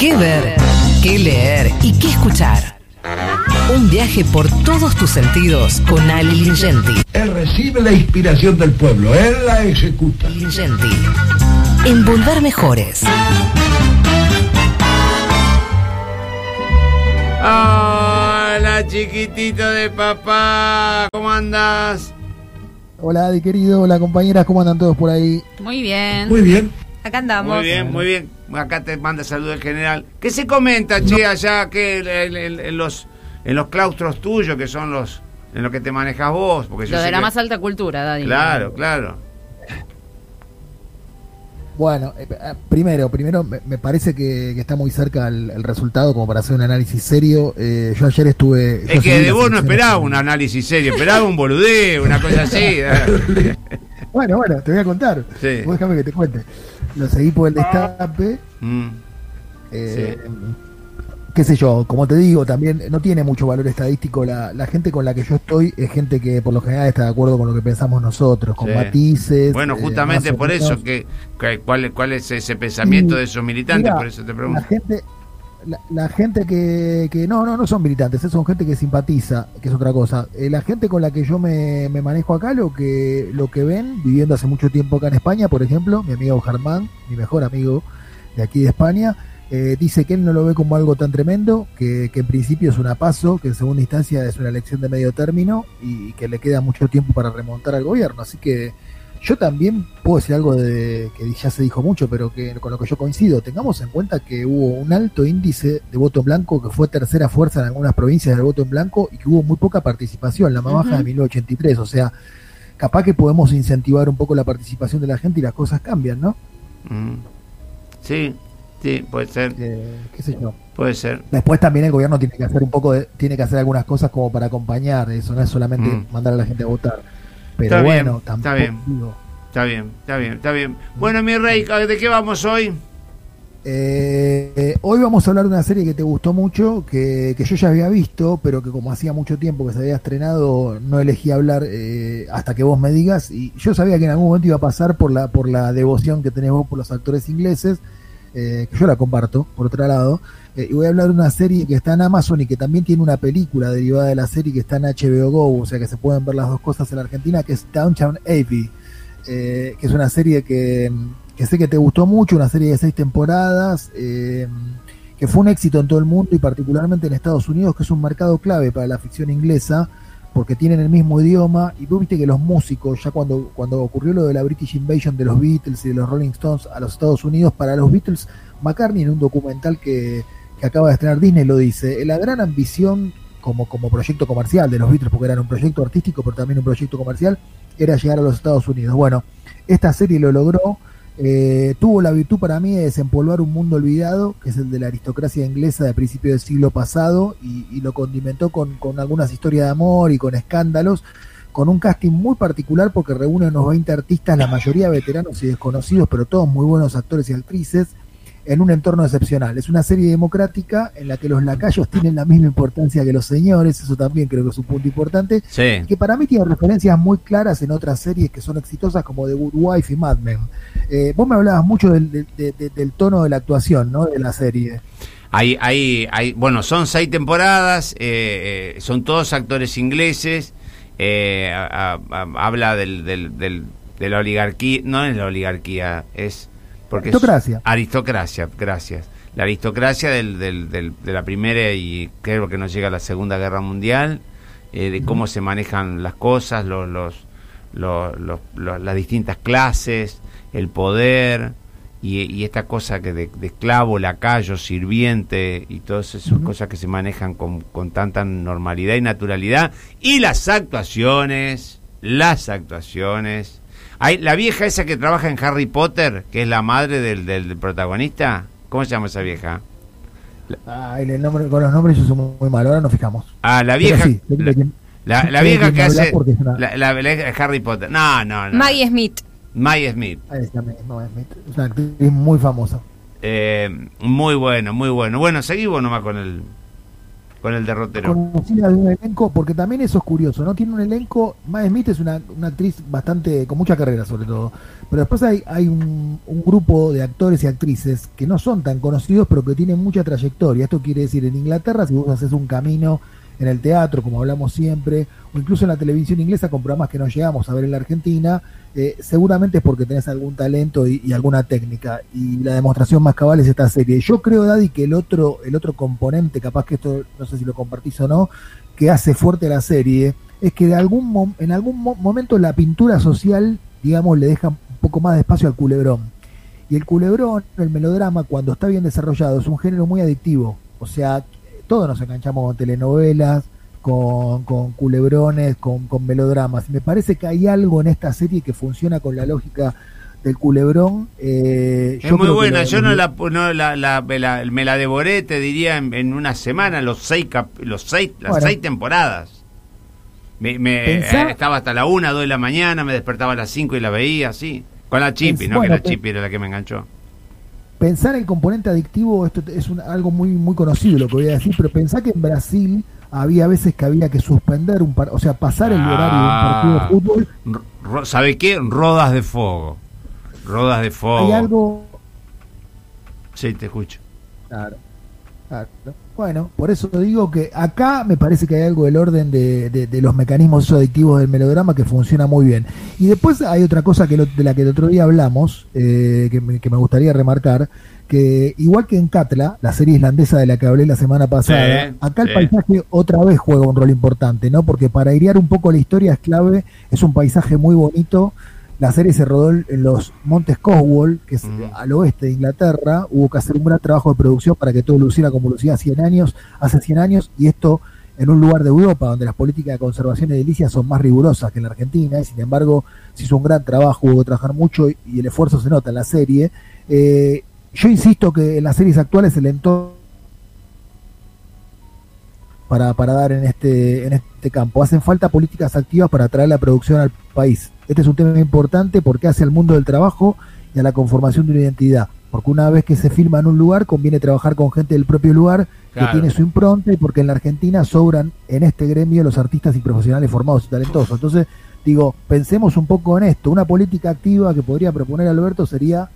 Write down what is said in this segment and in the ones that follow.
qué ver, qué leer y qué escuchar. Un viaje por todos tus sentidos con Ali Lingenti. Él recibe la inspiración del pueblo, él la ejecuta. Lingenti. En Volver Mejores. Hola, chiquitito de papá, ¿cómo andas? Hola, Adi querido, hola compañeras, ¿cómo andan todos por ahí? Muy bien. Muy bien. Acá andamos. Muy bien, muy bien. Acá te manda saludos el general. ¿Qué se comenta, che, allá que en, en- en los en los claustros tuyos, que son los en los que te manejas vos? Porque yo Lo de la que- más alta cultura, Daddy. Claro, claro. Bueno, eh, eh, primero, primero me, me parece que, que está muy cerca el, el resultado como para hacer un análisis serio. Eh, yo ayer estuve... yo Es que de vos no esperaba un análisis serio, esperaba un boludeo, una cosa así. Bueno, bueno, te voy a contar. Sí. Vos déjame que te cuente. Lo seguí por el destape. Mm, eh, Qué sé yo, como te digo, también no tiene mucho valor estadístico. La, la gente con la que yo estoy es gente que por lo general está de acuerdo con lo que pensamos nosotros, con Sí. matices. Bueno, eh, justamente por eso, que, que- ¿cuál, ¿cuál es ese pensamiento Y, de esos militantes? mira, por eso te La pregunto. gente, la, la gente que, que no, no, no son militantes, eh, son gente que simpatiza, que es otra cosa. Eh, la gente con la que yo me, me manejo acá, lo que, lo que ven, viviendo hace mucho tiempo acá en España, por ejemplo, mi amigo Germán, mi mejor amigo de aquí de España, eh, dice que él no lo ve como algo tan tremendo, que, que en principio es una paso, que en segunda instancia es una elección de medio término y, que le queda mucho tiempo para remontar al gobierno. Así que yo también puedo decir algo de que ya se dijo mucho, pero que con lo que yo coincido. Tengamos en cuenta que hubo un alto índice de voto en blanco, que fue tercera fuerza en algunas provincias del voto en blanco y que hubo muy poca participación, la más baja de 1983. O sea, capaz que podemos incentivar un poco la participación de la gente y las cosas cambian, ¿no? Mm. Sí, sí, puede ser, Eh, qué sé yo. puede ser. Después también el gobierno tiene que hacer un poco de, tiene que hacer algunas cosas como para acompañar, eso no es solamente Mm. mandar a la gente a votar. Pero Está bien, bueno, está tampoco bien. digo, Está bien, está bien, está bien. Bueno, mi rey, ¿de qué vamos hoy? Eh, eh, hoy vamos a hablar de una serie que te gustó mucho, que, que yo ya había visto, pero que como hacía mucho tiempo que se había estrenado, no elegí hablar eh, hasta que vos me digas. Y yo sabía que en algún momento iba a pasar por la, por la devoción que tenés vos por los actores ingleses, eh, que yo la comparto, por otro lado. Eh, y voy a hablar de una serie que está en Amazon y que también tiene una película derivada de la serie que está en HBO Go, o sea que se pueden ver las dos cosas en la Argentina, que es Downtown Abbey, eh, que es una serie que, que sé que te gustó mucho, una serie de seis temporadas, eh, que fue un éxito en todo el mundo y particularmente en Estados Unidos, que es un mercado clave para la ficción inglesa, porque tienen el mismo idioma, y vos viste que los músicos, ya cuando, cuando ocurrió lo de la British Invasion de los Beatles y de los Rolling Stones a los Estados Unidos, para los Beatles, McCartney en un documental que, que acaba de estrenar Disney lo dice, la gran ambición como, como proyecto comercial de los Beatles, porque eran un proyecto artístico, pero también un proyecto comercial, era llegar a los Estados Unidos. Bueno, esta serie lo logró, eh, tuvo la virtud para mí de desempolvar un mundo olvidado, que es el de la aristocracia inglesa de principio del siglo pasado, y, y lo condimentó con, con algunas historias de amor y con escándalos, con un casting muy particular porque reúne unos 20 artistas, la mayoría veteranos y desconocidos, pero todos muy buenos actores y actrices, en un entorno excepcional. Es una serie democrática en la que los lacayos tienen la misma importancia que los señores, eso también creo que es un punto importante, Sí. que para mí tiene referencias muy claras en otras series que son exitosas como The Good Wife y Mad Men. Eh, vos me hablabas mucho del, del- de- de- del tono de la actuación, ¿no? De la serie. Hay, hay, hay, bueno, son seis temporadas, eh, eh, son todos actores ingleses, eh, a- a- a- habla del, del, del- de la oligarquía, no es la oligarquía, es... Porque Aristocracia. aristocracia, gracias. La aristocracia del, del, del- de la primera y creo que no llega a la segunda guerra mundial, eh, de cómo se manejan las cosas, los, los, los- los- los- las distintas clases, el poder y, y esta cosa que de, de esclavo, lacayo, sirviente y todas esas cosas que se manejan con, con tanta normalidad y naturalidad. Y las actuaciones, las actuaciones. Hay, la vieja esa que trabaja en Harry Potter, que es la madre del, del- del protagonista, ¿cómo se llama esa vieja? Ay, el nombre, con los nombres yo soy muy, malo, ahora nos fijamos. Ah, la vieja. sí, la, de de vieja que hace. una- La, la- la- Harry Potter. No, no, no. Maggie Smith. Maggie Smith. Ahí está, no, es es una actriz muy famosa. Eh, muy bueno, muy bueno. Bueno, seguimos nomás con el. Con el derrotero. conocida de elenco, porque también eso es curioso, ¿no? Tiene un elenco, Mae Smith es una, una actriz bastante, con mucha carrera sobre todo, pero después hay, hay un, un grupo de actores y actrices que no son tan conocidos, pero que tienen mucha trayectoria. Esto quiere decir, en Inglaterra, si vos haces un camino en el teatro, como hablamos siempre, o incluso en la televisión inglesa con programas que no llegamos a ver en la Argentina, eh, seguramente es porque tenés algún talento y, alguna técnica. Y la demostración más cabal es esta serie. Yo creo, Daddy, que el otro, el otro componente, capaz que esto, no sé si lo compartís o no, que hace fuerte la serie, es que de algún en algún mo- momento la pintura social, digamos, le deja un poco más de espacio al culebrón. Y el culebrón, el melodrama, cuando está bien desarrollado, es un género muy adictivo. O sea, todos nos enganchamos con telenovelas, con, con culebrones, con, con melodramas. Y me parece que hay algo en esta serie que funciona con la lógica del culebrón. Eh, Es yo muy buena, yo no la, no la, la- me la- me la devoré, te diría, en, en una semana, los seis, cap- los seis, las Bueno. seis temporadas. Me, me- eh, estaba hasta la una, dos de la mañana, me despertaba a las cinco y la veía, así. Con la chipi, ¿no? bueno, que la chipi era la que me enganchó. Pensar el componente adictivo, esto es un- algo muy muy conocido lo que voy a decir, pero pensá que en Brasil había veces que había que suspender un par, o sea, pasar el Ah. horario de un partido de fútbol. ¿Sabe qué? Rodas de fuego. Rodas de fuego. Hay algo Sí, te escucho. Claro. Claro. Bueno, por eso digo que acá me parece que hay algo del orden de, de- de los mecanismos adictivos del melodrama que funciona muy bien. Y después hay otra cosa que lo- de la que el otro día hablamos, eh, que, me, que me gustaría remarcar, que igual que en Catla, la serie islandesa de la que hablé la semana pasada, Sí, acá el sí. paisaje otra vez juega un rol importante, ¿no? Porque para airear un poco la historia es clave, es un paisaje muy bonito. La serie se rodó en los Montes Cotswold, que es Mm. al oeste de Inglaterra. Hubo que hacer un gran trabajo de producción para que todo luciera como lucía 100 años, hace 100 años, y esto en un lugar de Europa donde las políticas de conservación edilicia son más rigurosas que en la Argentina, y sin embargo se hizo un gran trabajo, hubo que trabajar mucho y, y el esfuerzo se nota en la serie. Eh, yo insisto que en las series actuales el entorno para, para dar en este, en este campo. Hacen falta políticas activas para atraer la producción al país. Este es un tema importante porque hace al mundo del trabajo y a la conformación de una identidad. Porque una vez que se filma en un lugar, conviene trabajar con gente del propio lugar Claro. que tiene su impronta y porque en la Argentina sobran en este gremio los artistas y profesionales formados y talentosos. Entonces, digo, pensemos un poco en esto. Una política activa que podría proponer Alberto sería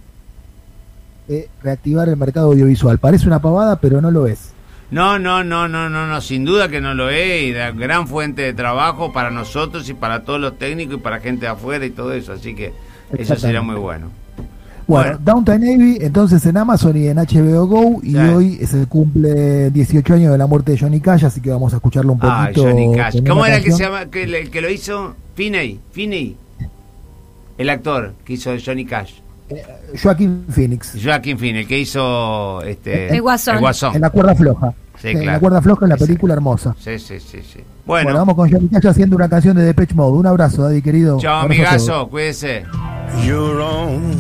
eh, reactivar el mercado audiovisual. Parece una pavada, pero no lo es. No, no, no, no, no, no, sin duda que no lo es y da gran fuente de trabajo para nosotros y para todos los técnicos y para gente de afuera y todo eso, así que eso sería muy bueno. Bueno, Bueno. Downtown Navy, entonces en Amazon y en HBO Go, y Sí. hoy se cumple 18 años de la muerte de Johnny Cash, así que vamos a escucharlo un Ah, poquito. Johnny Cash. ¿Cómo era que se llama, que, le- que lo hizo? Finney, Finney, el actor que hizo Johnny Cash. Joaquín Phoenix, Joaquin Phoenix, que hizo este, El Guasón. El Guasón. en la cuerda floja. Sí, En la cuerda floja, en la Sí. película hermosa. Sí, sí, sí, sí. Bueno, Bueno, vamos con Johnny Cash haciendo una canción de Depeche Mode. Un abrazo, Daddy querido. chao Abrazo amigazo, cuídese. You're on